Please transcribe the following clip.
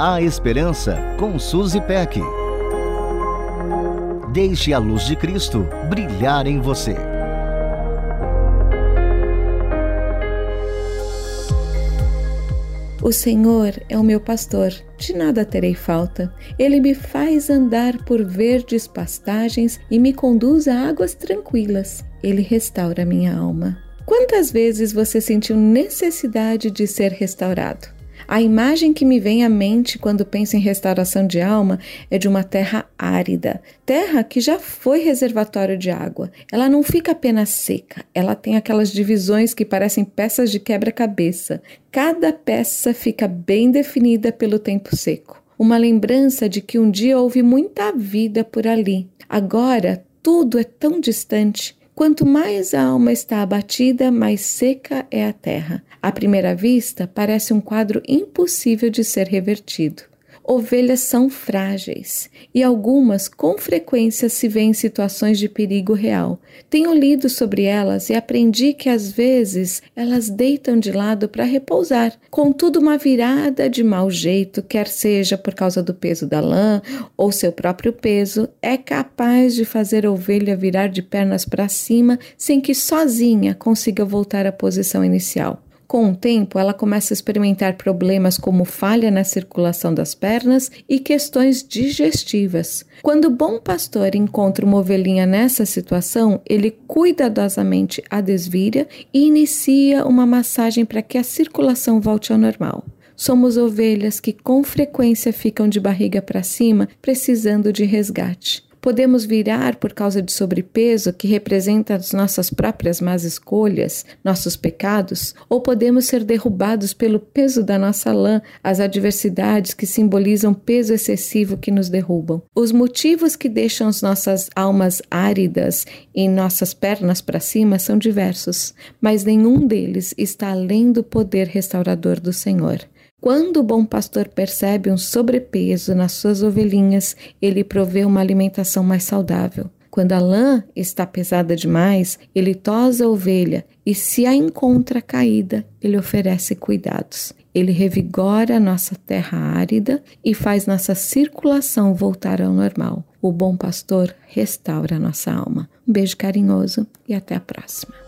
A Esperança com Suzy Peck. Deixe a luz de Cristo brilhar em você. O Senhor é o meu pastor, de nada terei falta. Ele me faz andar por verdes pastagens e me conduz a águas tranquilas. Ele restaura minha alma. Quantas vezes você sentiu necessidade de ser restaurado? A imagem que me vem à mente quando penso em restauração de alma é de uma terra árida, terra que já foi reservatório de água. Ela não fica apenas seca, ela tem aquelas divisões que parecem peças de quebra-cabeça. Cada peça fica bem definida pelo tempo seco. Uma lembrança de que um dia houve muita vida por ali. Agora tudo é tão distante. Quanto mais a alma está abatida, mais seca é a terra. À primeira vista, parece um quadro impossível de ser revertido. Ovelhas são frágeis e algumas com frequência se vêem em situações de perigo real. Tenho lido sobre elas e aprendi que às vezes elas deitam de lado para repousar. Contudo, uma virada de mau jeito, quer seja por causa do peso da lã ou seu próprio peso, é capaz de fazer a ovelha virar de pernas para cima sem que sozinha consiga voltar à posição inicial. Com o tempo, ela começa a experimentar problemas como falha na circulação das pernas e questões digestivas. Quando o bom pastor encontra uma ovelhinha nessa situação, ele cuidadosamente a desvira e inicia uma massagem para que a circulação volte ao normal. Somos ovelhas que com frequência ficam de barriga para cima, precisando de resgate. Podemos virar por causa de sobrepeso, que representa as nossas próprias más escolhas, nossos pecados, ou podemos ser derrubados pelo peso da nossa lã, as adversidades que simbolizam peso excessivo que nos derrubam. Os motivos que deixam as nossas almas áridas e nossas pernas para cima são diversos, mas nenhum deles está além do poder restaurador do Senhor. Quando o bom pastor percebe um sobrepeso nas suas ovelhinhas, ele provê uma alimentação mais saudável. Quando a lã está pesada demais, ele tosa a ovelha e, se a encontra caída, ele oferece cuidados. Ele revigora a nossa terra árida e faz nossa circulação voltar ao normal. O bom pastor restaura a nossa alma. Um beijo carinhoso e até a próxima.